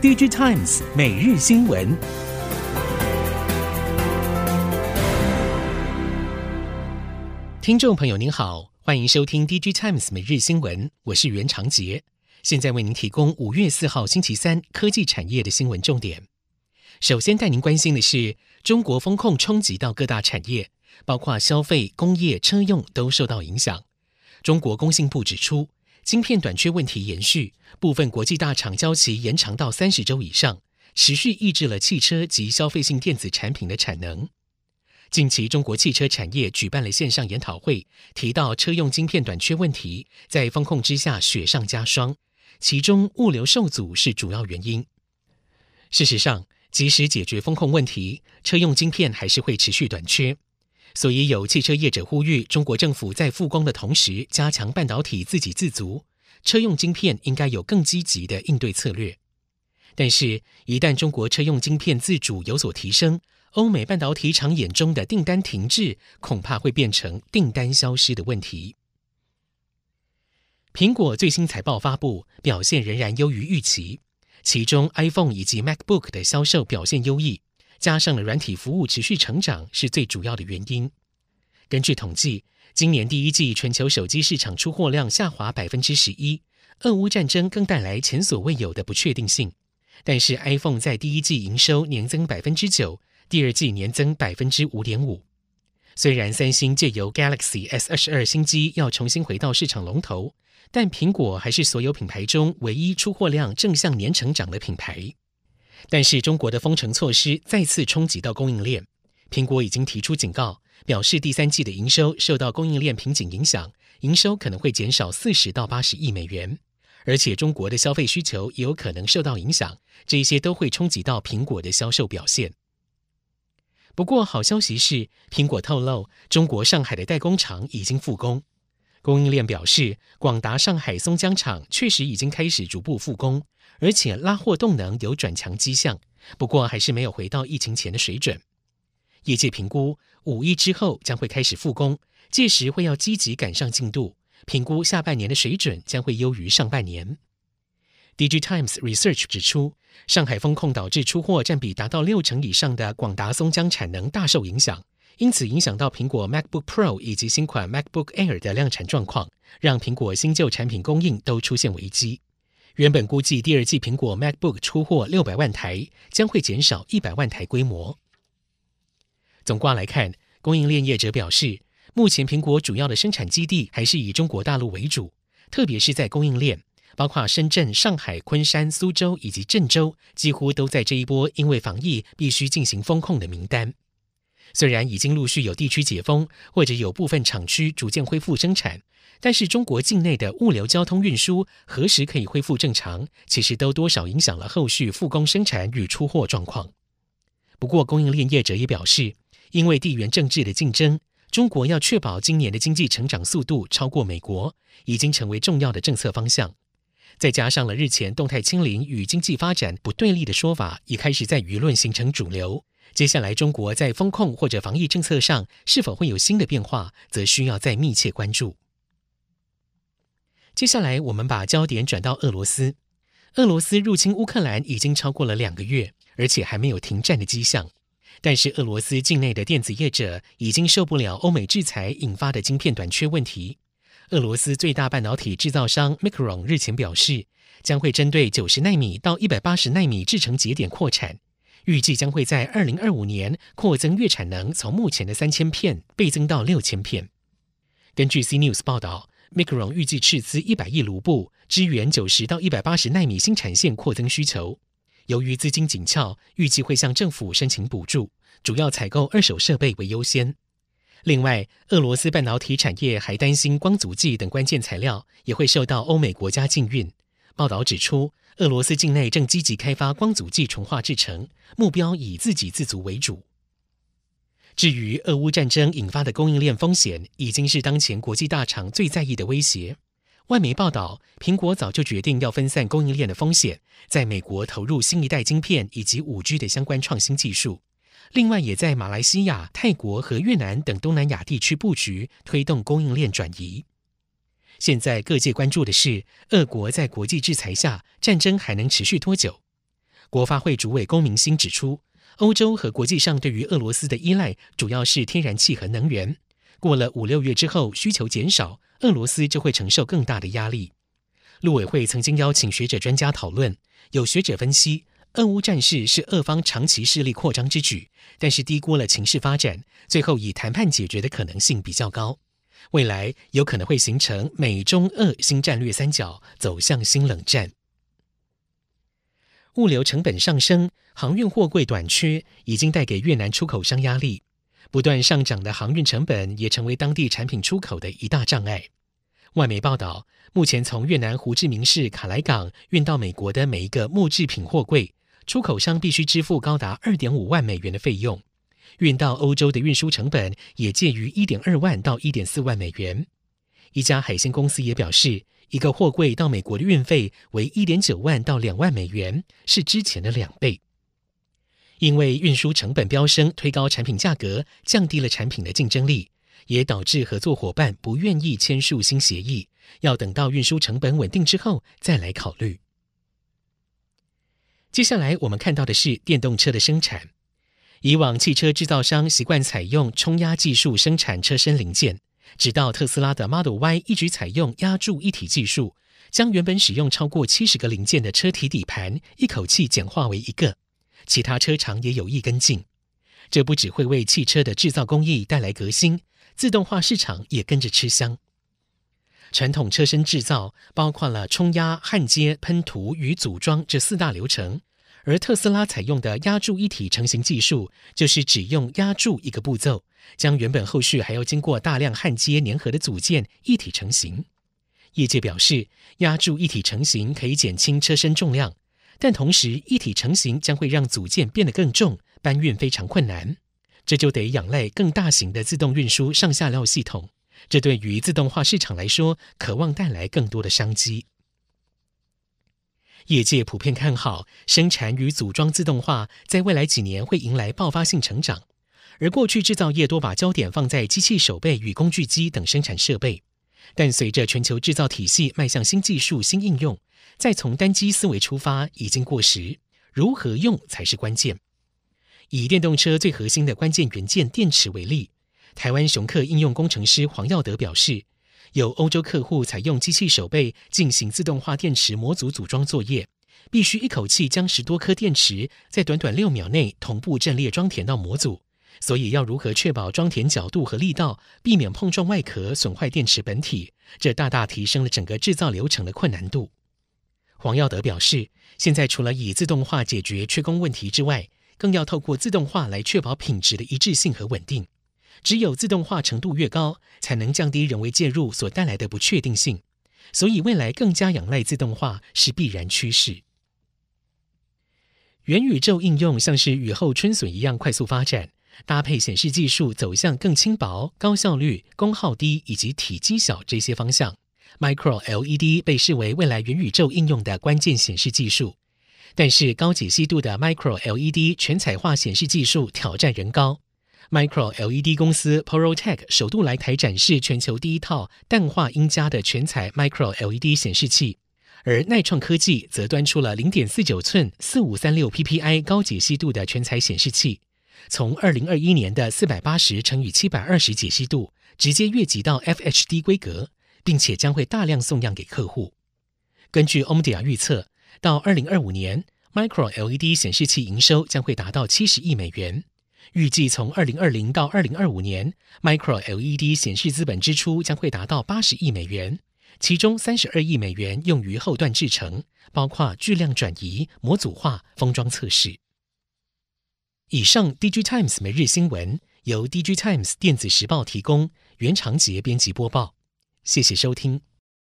DG Times 每日新闻，听众朋友您好，欢迎收听 DG Times 每日新闻，我是袁长杰，现在为您提供五月四号星期三科技产业的新闻重点。首先带您关心的是，中国风控冲击到各大产业，包括消费、工业、车用都受到影响。中国工信部指出，晶片短缺问题延续，部分国际大厂交期延长到三十周以上，持续抑制了汽车及消费性电子产品的产能。近期，中国汽车产业举办了线上研讨会，提到车用晶片短缺问题在封控之下雪上加霜，其中物流受阻是主要原因。事实上，即使解决封控问题，车用晶片还是会持续短缺。所以，有汽车业者呼吁中国政府在复工的同时，加强半导体自给自足，车用晶片应该有更积极的应对策略。但是，一旦中国车用晶片自主有所提升，欧美半导体厂眼中的订单停滞，恐怕会变成订单消失的问题。苹果最新财报发布，表现仍然优于预期，其中 iPhone 以及 MacBook 的销售表现优异。加上了软体服务持续成长是最主要的原因。根据统计，今年第一季全球手机市场出货量下滑百分之十一，俄乌战争更带来前所未有的不确定性。但是 iPhone 在第一季营收年增百分之九，第二季年增百分之五点五。虽然三星借由 Galaxy S 二十二新机要重新回到市场龙头，但苹果还是所有品牌中唯一出货量正向年成长的品牌。但是中国的封城措施再次冲击到供应链，苹果已经提出警告，表示第三季的营收受到供应链瓶颈影响，营收可能会减少四十到八十亿美元，而且中国的消费需求也有可能受到影响，这些都会冲击到苹果的销售表现。不过好消息是，苹果透露中国上海的代工厂已经复工，供应链表示，广达上海松江厂确实已经开始逐步复工。而且拉货动能有转强迹象，不过还是没有回到疫情前的水准。业界评估五一之后将会开始复工，届时会要积极赶上进度。评估下半年的水准将会优于上半年。DigiTimes Research 指出，上海封控导致出货占比达到六成以上的广达松江产能大受影响，因此影响到苹果 MacBook Pro 以及新款 MacBook Air 的量产状况，让苹果新旧产品供应都出现危机。原本估计第二季苹果 MacBook 出货六百万台，将会减少一百万台规模。总括来看，供应链业者表示，目前苹果主要的生产基地还是以中国大陆为主，特别是在供应链，包括深圳、上海、昆山、苏州以及郑州，几乎都在这一波因为防疫必须进行封控的名单。虽然已经陆续有地区解封，或者有部分厂区逐渐恢复生产。但是中国境内的物流交通运输何时可以恢复正常，其实都多少影响了后续复工生产与出货状况。不过，供应链业者也表示，因为地缘政治的竞争，中国要确保今年的经济成长速度超过美国，已经成为重要的政策方向。再加上了日前动态清零与经济发展不对立的说法，也开始在舆论形成主流。接下来，中国在风控或者防疫政策上是否会有新的变化，则需要再密切关注。接下来，我们把焦点转到俄罗斯。俄罗斯入侵乌克兰已经超过了两个月，而且还没有停战的迹象。但是，俄罗斯境内的电子业者已经受不了欧美制裁引发的晶片短缺问题。俄罗斯最大半导体制造商 Micron 日前表示，将会针对九十纳米到一百八十纳米制程节点扩产，预计将会在二零二五年扩增月产能，从目前的三千片倍增到六千片。根据 CNews 报道。Micron 预计斥资一百亿卢布，支援九十到一百八十纳米新产线扩增需求。由于资金紧俏，预计会向政府申请补助，主要采购二手设备为优先。另外，俄罗斯半导体产业还担心光阻剂等关键材料也会受到欧美国家禁运。报道指出，俄罗斯境内正积极开发光阻剂纯化制成，目标以自给自足为主。至于俄乌战争引发的供应链风险，已经是当前国际大厂最在意的威胁。外媒报道，苹果早就决定要分散供应链的风险，在美国投入新一代晶片以及五 G 的相关创新技术。另外，也在马来西亚、泰国和越南等东南亚地区布局，推动供应链转移。现在各界关注的是，俄国在国际制裁下，战争还能持续多久？国发会主委龚明鑫指出，欧洲和国际上对于俄罗斯的依赖主要是天然气和能源。过了五六月之后，需求减少，俄罗斯就会承受更大的压力。陆委会曾经邀请学者专家讨论，有学者分析，俄乌战事是俄方长期势力扩张之举，但是低估了情势发展，最后以谈判解决的可能性比较高。未来有可能会形成美中俄新战略三角，走向新冷战。物流成本上升，航运货柜短缺，已经带给越南出口商压力。不断上涨的航运成本也成为当地产品出口的一大障碍。外媒报道，目前从越南胡志明市卡莱港运到美国的每一个木制品货柜，出口商必须支付高达二点五万美元的费用。运到欧洲的运输成本也介于一点二万到一点四万美元。一家海鲜公司也表示，一个货柜到美国的运费为一点九万到两万美元，是之前的两倍。因为运输成本飙升，推高产品价格，降低了产品的竞争力，也导致合作伙伴不愿意签署新协议，要等到运输成本稳定之后再来考虑。接下来我们看到的是电动车的生产。以往汽车制造商习惯采用冲压技术生产车身零件，直到特斯拉的 Model Y 一举采用压铸一体技术，将原本使用超过七十个零件的车体底盘一口气简化为一个。其他车厂也有意跟进，这不只会为汽车的制造工艺带来革新，自动化市场也跟着吃香。传统车身制造包括了冲压、焊接、喷涂与组装这四大流程。而特斯拉采用的压铸一体成型技术，就是只用压铸一个步骤，将原本后续还要经过大量焊接粘合的组件一体成型。业界表示，压铸一体成型可以减轻车身重量，但同时一体成型将会让组件变得更重，搬运非常困难。这就得仰赖更大型的自动运输上下料系统。这对于自动化市场来说，渴望带来更多的商机。业界普遍看好生产与组装自动化，在未来几年会迎来爆发性成长。而过去制造业多把焦点放在机器手臂与工具机等生产设备，但随着全球制造体系迈向新技术、新应用，再从单机思维出发已经过时，如何用才是关键。以电动车最核心的关键元件电池为例，台湾雄克应用工程师黄耀德表示。有欧洲客户采用机器手背进行自动化电池模组组装作业，必须一口气将十多颗电池在短短六秒内同步阵列装填到模组，所以要如何确保装填角度和力道，避免碰撞外壳损坏电池本体，这大大提升了整个制造流程的困难度。黄耀德表示，现在除了以自动化解决缺工问题之外，更要透过自动化来确保品质的一致性和稳定。只有自动化程度越高，才能降低人为介入所带来的不确定性。所以，未来更加仰赖自动化是必然趋势。元宇宙应用像是雨后春笋一样快速发展，搭配显示技术走向更轻薄、高效率、功耗低以及体积小这些方向。Micro LED 被视为未来元宇宙应用的关键显示技术，但是高解析度的 Micro LED 全彩化显示技术挑战仍高。Micro LED 公司 Porotech 首度来台展示全球第一套氮化銦加的全彩 Micro LED 显示器，而耐创科技则端出了零点四九寸四五三六 PPI 高解析度的全彩显示器，从二零二一年的四百八十乘以七百二十解析度直接越级到 FHD 规格，并且将会大量送样给客户。根据 Omdia 预测，到二零二五年，Micro LED 显示器营收将会达到七十亿美元。预计从二零二零到二零二五年，Micro LED 显示资本支出将会达到八十亿美元，其中三十二亿美元用于后段制程，包括巨量转移、模组化、封装测试。以上，DigiTimes 每日新闻由 DigiTimes 电子时报提供，袁长杰编辑播报，谢谢收听。